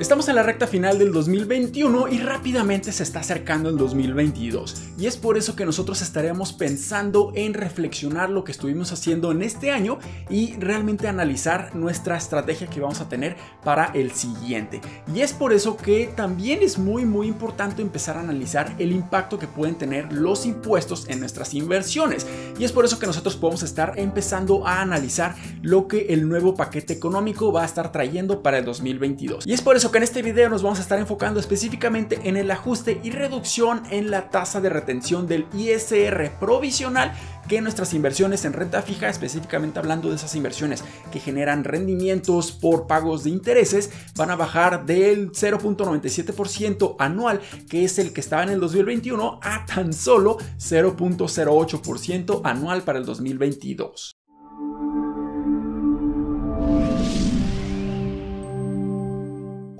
Estamos en la recta final del 2021 y rápidamente se está acercando el 2022 y es por eso que nosotros estaremos pensando en reflexionar lo que estuvimos haciendo en este año y realmente analizar nuestra estrategia que vamos a tener para el siguiente. Y es por eso que también es muy muy importante empezar a analizar el impacto que pueden tener los impuestos en nuestras inversiones y es por eso que nosotros podemos estar empezando a analizar lo que el nuevo paquete económico va a estar trayendo para el 2022. Y es por eso que en este video nos vamos a estar enfocando específicamente en el ajuste y reducción en la tasa de retención del ISR provisional que nuestras inversiones en renta fija, específicamente hablando de esas inversiones que generan rendimientos por pagos de intereses, van a bajar del 0.97% anual, que es el que estaba en el 2021, a tan solo 0.08% anual para el 2022.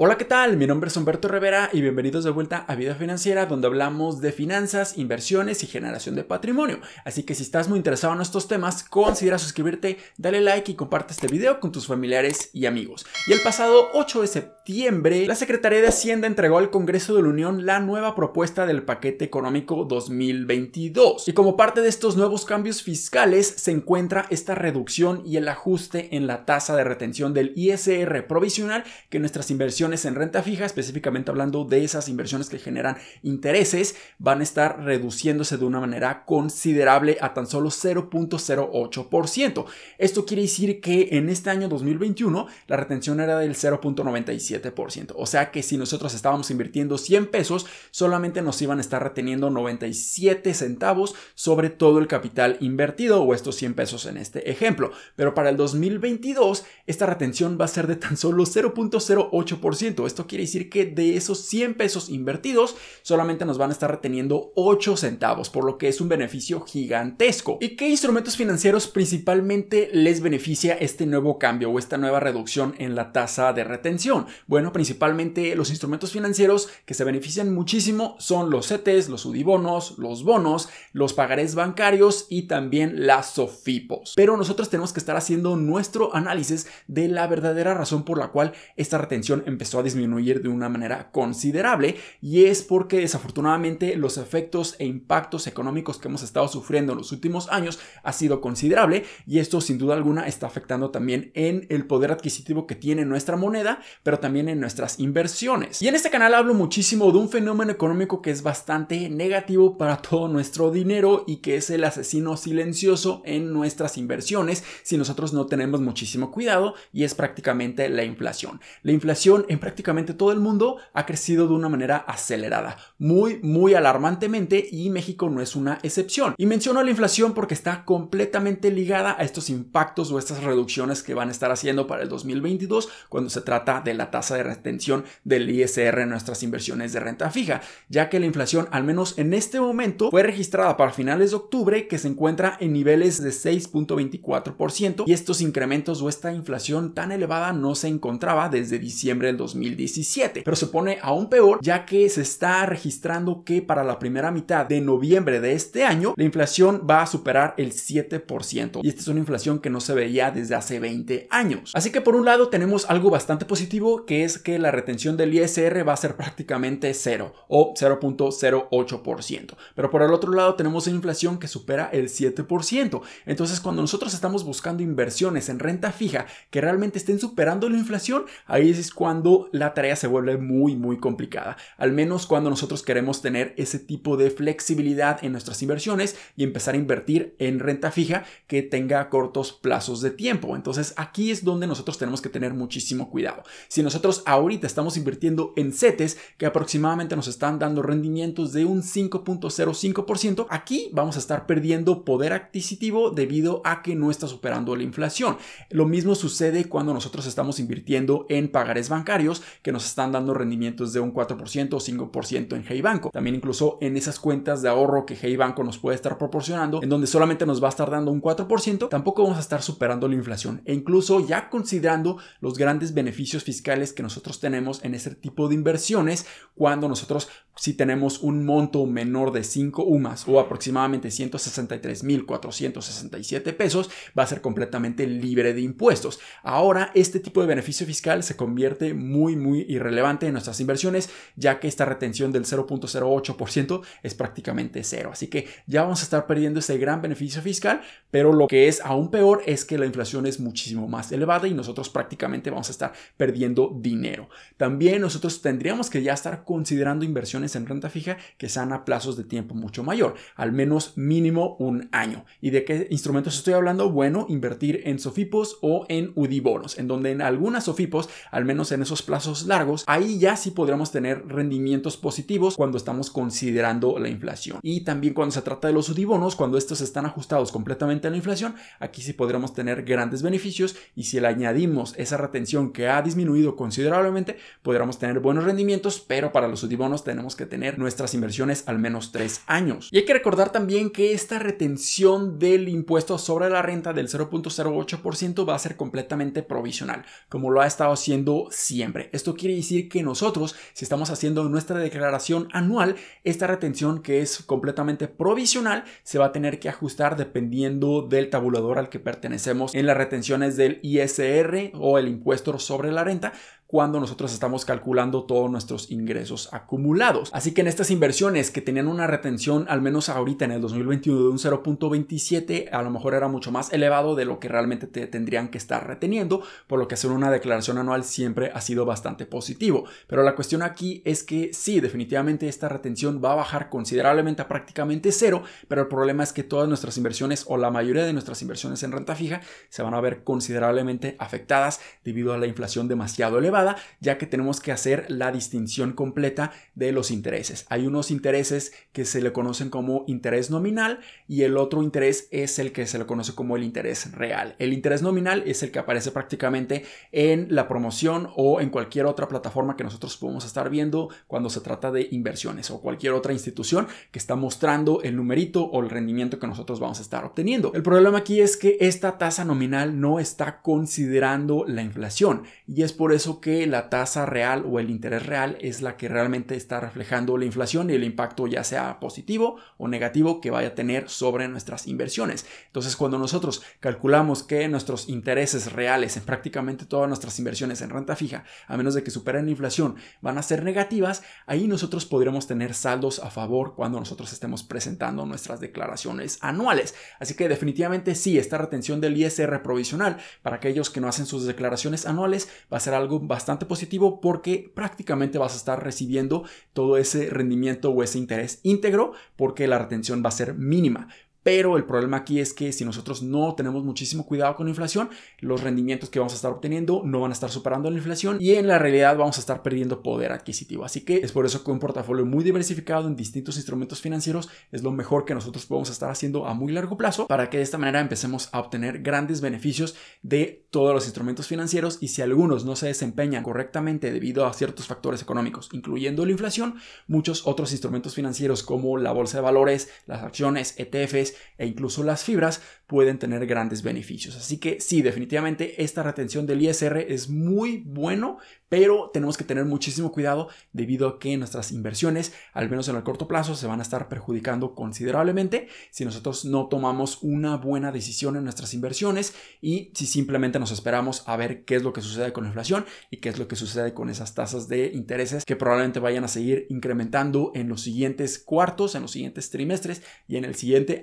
Hola, ¿qué tal? Mi nombre es Humberto Rivera y bienvenidos de vuelta a Vida Financiera, donde hablamos de finanzas, inversiones y generación de patrimonio. Así que si estás muy interesado en estos temas, considera suscribirte, dale like y comparte este video con tus familiares y amigos. Y el pasado 8 de septiembre, la Secretaría de Hacienda entregó al Congreso de la Unión la nueva propuesta del paquete económico 2022. Y como parte de estos nuevos cambios fiscales, se encuentra esta reducción y el ajuste en la tasa de retención del ISR provisional que nuestras inversiones en renta fija, específicamente hablando de esas inversiones que generan intereses, van a estar reduciéndose de una manera considerable a tan solo 0.08%. Esto quiere decir que en este año 2021 la retención era del 0.97%. O sea que si nosotros estábamos invirtiendo 100 pesos, solamente nos iban a estar reteniendo 97 centavos sobre todo el capital invertido o estos 100 pesos en este ejemplo. Pero para el 2022 esta retención va a ser de tan solo 0.08%. Esto quiere decir que de esos 100 pesos invertidos solamente nos van a estar reteniendo 8 centavos, por lo que es un beneficio gigantesco. ¿Y qué instrumentos financieros principalmente les beneficia este nuevo cambio o esta nueva reducción en la tasa de retención? Bueno, principalmente los instrumentos financieros que se benefician muchísimo son los CETES, los UDIBONOS, los bonos, los pagarés bancarios y también las SOFIPOS. Pero nosotros tenemos que estar haciendo nuestro análisis de la verdadera razón por la cual esta retención empezó a disminuir de una manera considerable y es porque desafortunadamente los efectos e impactos económicos que hemos estado sufriendo en los últimos años ha sido considerable y esto sin duda alguna está afectando también en el poder adquisitivo que tiene nuestra moneda, pero también en nuestras inversiones. Y en este canal hablo muchísimo de un fenómeno económico que es bastante negativo para todo nuestro dinero y que es el asesino silencioso en nuestras inversiones si nosotros no tenemos muchísimo cuidado y es prácticamente la inflación. La inflación en prácticamente todo el mundo ha crecido de una manera acelerada, muy, muy alarmantemente y México no es una excepción. Y menciono la inflación porque está completamente ligada a estos impactos o estas reducciones que van a estar haciendo para el 2022 cuando se trata de la tasa de retención del ISR en nuestras inversiones de renta fija, ya que la inflación, al menos en este momento, fue registrada para finales de octubre que se encuentra en niveles de 6.24% y estos incrementos o esta inflación tan elevada no se encontraba desde diciembre del 2017. Pero se pone aún peor ya que se está registrando que para la primera mitad de noviembre de este año la inflación va a superar el 7%. Y esta es una inflación que no se veía desde hace 20 años. Así que por un lado tenemos algo bastante positivo que es que la retención del ISR va a ser prácticamente cero o 0.08%. Pero por el otro lado tenemos una inflación que supera el 7%. Entonces cuando nosotros estamos buscando inversiones en renta fija que realmente estén superando la inflación, ahí es cuando la tarea se vuelve muy muy complicada, al menos cuando nosotros queremos tener ese tipo de flexibilidad en nuestras inversiones y empezar a invertir en renta fija que tenga cortos plazos de tiempo. Entonces aquí es donde nosotros tenemos que tener muchísimo cuidado. Si nosotros ahorita estamos invirtiendo en CETES que aproximadamente nos están dando rendimientos de un 5.05%, aquí vamos a estar perdiendo poder adquisitivo debido a que no está superando la inflación. Lo mismo sucede cuando nosotros estamos invirtiendo en pagares bancarios que nos están dando rendimientos de un 4% o 5% en Hey Banco. También incluso en esas cuentas de ahorro que Hey Banco nos puede estar proporcionando, en donde solamente nos va a estar dando un 4%, tampoco vamos a estar superando la inflación. E incluso ya considerando los grandes beneficios fiscales que nosotros tenemos en ese tipo de inversiones, cuando nosotros si tenemos un monto menor de 5 UMAS o aproximadamente 163.467 pesos, va a ser completamente libre de impuestos. Ahora, este tipo de beneficio fiscal se convierte muy, muy irrelevante en nuestras inversiones, ya que esta retención del 0.08% es prácticamente cero. Así que ya vamos a estar perdiendo ese gran beneficio fiscal, pero lo que es aún peor es que la inflación es muchísimo más elevada y nosotros prácticamente vamos a estar perdiendo dinero. También nosotros tendríamos que ya estar considerando inversiones en renta fija que sean a plazos de tiempo mucho mayor, al menos mínimo un año. ¿Y de qué instrumentos estoy hablando? Bueno, invertir en Sofipos o en UDIBonos, en donde en algunas Sofipos, al menos en esos plazos largos, ahí ya sí podremos tener rendimientos positivos cuando estamos considerando la inflación. Y también cuando se trata de los UDIBonos, cuando estos están ajustados completamente a la inflación, aquí sí podremos tener grandes beneficios y si le añadimos esa retención que ha disminuido considerablemente, podremos tener buenos rendimientos, pero para los UDIBonos tenemos que tener nuestras inversiones al menos tres años. Y hay que recordar también que esta retención del impuesto sobre la renta del 0.08% va a ser completamente provisional, como lo ha estado haciendo siempre. Esto quiere decir que nosotros, si estamos haciendo nuestra declaración anual, esta retención que es completamente provisional se va a tener que ajustar dependiendo del tabulador al que pertenecemos en las retenciones del ISR o el impuesto sobre la renta, cuando nosotros estamos calculando todos nuestros ingresos acumulados. Así que en estas inversiones que tenían una retención, al menos ahorita en el 2021, de un 0.27, a lo mejor era mucho más elevado de lo que realmente te tendrían que estar reteniendo, por lo que hacer una declaración anual siempre ha sido bastante positivo. Pero la cuestión aquí es que sí, definitivamente esta retención va a bajar considerablemente a prácticamente cero, pero el problema es que todas nuestras inversiones o la mayoría de nuestras inversiones en renta fija se van a ver considerablemente afectadas debido a la inflación demasiado elevada ya que tenemos que hacer la distinción completa de los intereses. Hay unos intereses que se le conocen como interés nominal y el otro interés es el que se le conoce como el interés real. El interés nominal es el que aparece prácticamente en la promoción o en cualquier otra plataforma que nosotros podemos estar viendo cuando se trata de inversiones o cualquier otra institución que está mostrando el numerito o el rendimiento que nosotros vamos a estar obteniendo. El problema aquí es que esta tasa nominal no está considerando la inflación y es por eso que la tasa real o el interés real es la que realmente está reflejando la inflación y el impacto ya sea positivo o negativo que vaya a tener sobre nuestras inversiones. Entonces, cuando nosotros calculamos que nuestros intereses reales en prácticamente todas nuestras inversiones en renta fija, a menos de que superen la inflación, van a ser negativas, ahí nosotros podremos tener saldos a favor cuando nosotros estemos presentando nuestras declaraciones anuales. Así que definitivamente sí, esta retención del ISR provisional para aquellos que no hacen sus declaraciones anuales va a ser algo bastante positivo porque prácticamente vas a estar recibiendo todo ese rendimiento o ese interés íntegro porque la retención va a ser mínima. Pero el problema aquí es que si nosotros no tenemos muchísimo cuidado con la inflación, los rendimientos que vamos a estar obteniendo no van a estar superando la inflación y en la realidad vamos a estar perdiendo poder adquisitivo. Así que es por eso que un portafolio muy diversificado en distintos instrumentos financieros es lo mejor que nosotros podemos estar haciendo a muy largo plazo para que de esta manera empecemos a obtener grandes beneficios de todos los instrumentos financieros y si algunos no se desempeñan correctamente debido a ciertos factores económicos, incluyendo la inflación, muchos otros instrumentos financieros como la bolsa de valores, las acciones, ETFs, e incluso las fibras pueden tener grandes beneficios. Así que sí, definitivamente esta retención del ISR es muy bueno, pero tenemos que tener muchísimo cuidado debido a que nuestras inversiones, al menos en el corto plazo, se van a estar perjudicando considerablemente si nosotros no tomamos una buena decisión en nuestras inversiones y si simplemente nos esperamos a ver qué es lo que sucede con la inflación y qué es lo que sucede con esas tasas de intereses que probablemente vayan a seguir incrementando en los siguientes cuartos, en los siguientes trimestres y en el siguiente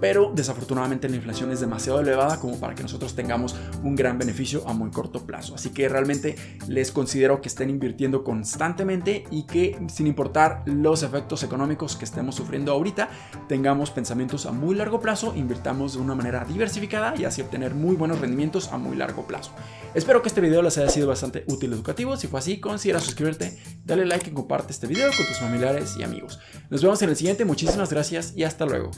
pero desafortunadamente la inflación es demasiado elevada como para que nosotros tengamos un gran beneficio a muy corto plazo. Así que realmente les considero que estén invirtiendo constantemente y que sin importar los efectos económicos que estemos sufriendo ahorita, tengamos pensamientos a muy largo plazo, invirtamos de una manera diversificada y así obtener muy buenos rendimientos a muy largo plazo. Espero que este video les haya sido bastante útil y educativo. Si fue así, considera suscribirte, dale like y comparte este video con tus familiares y amigos. Nos vemos en el siguiente, muchísimas gracias y hasta luego.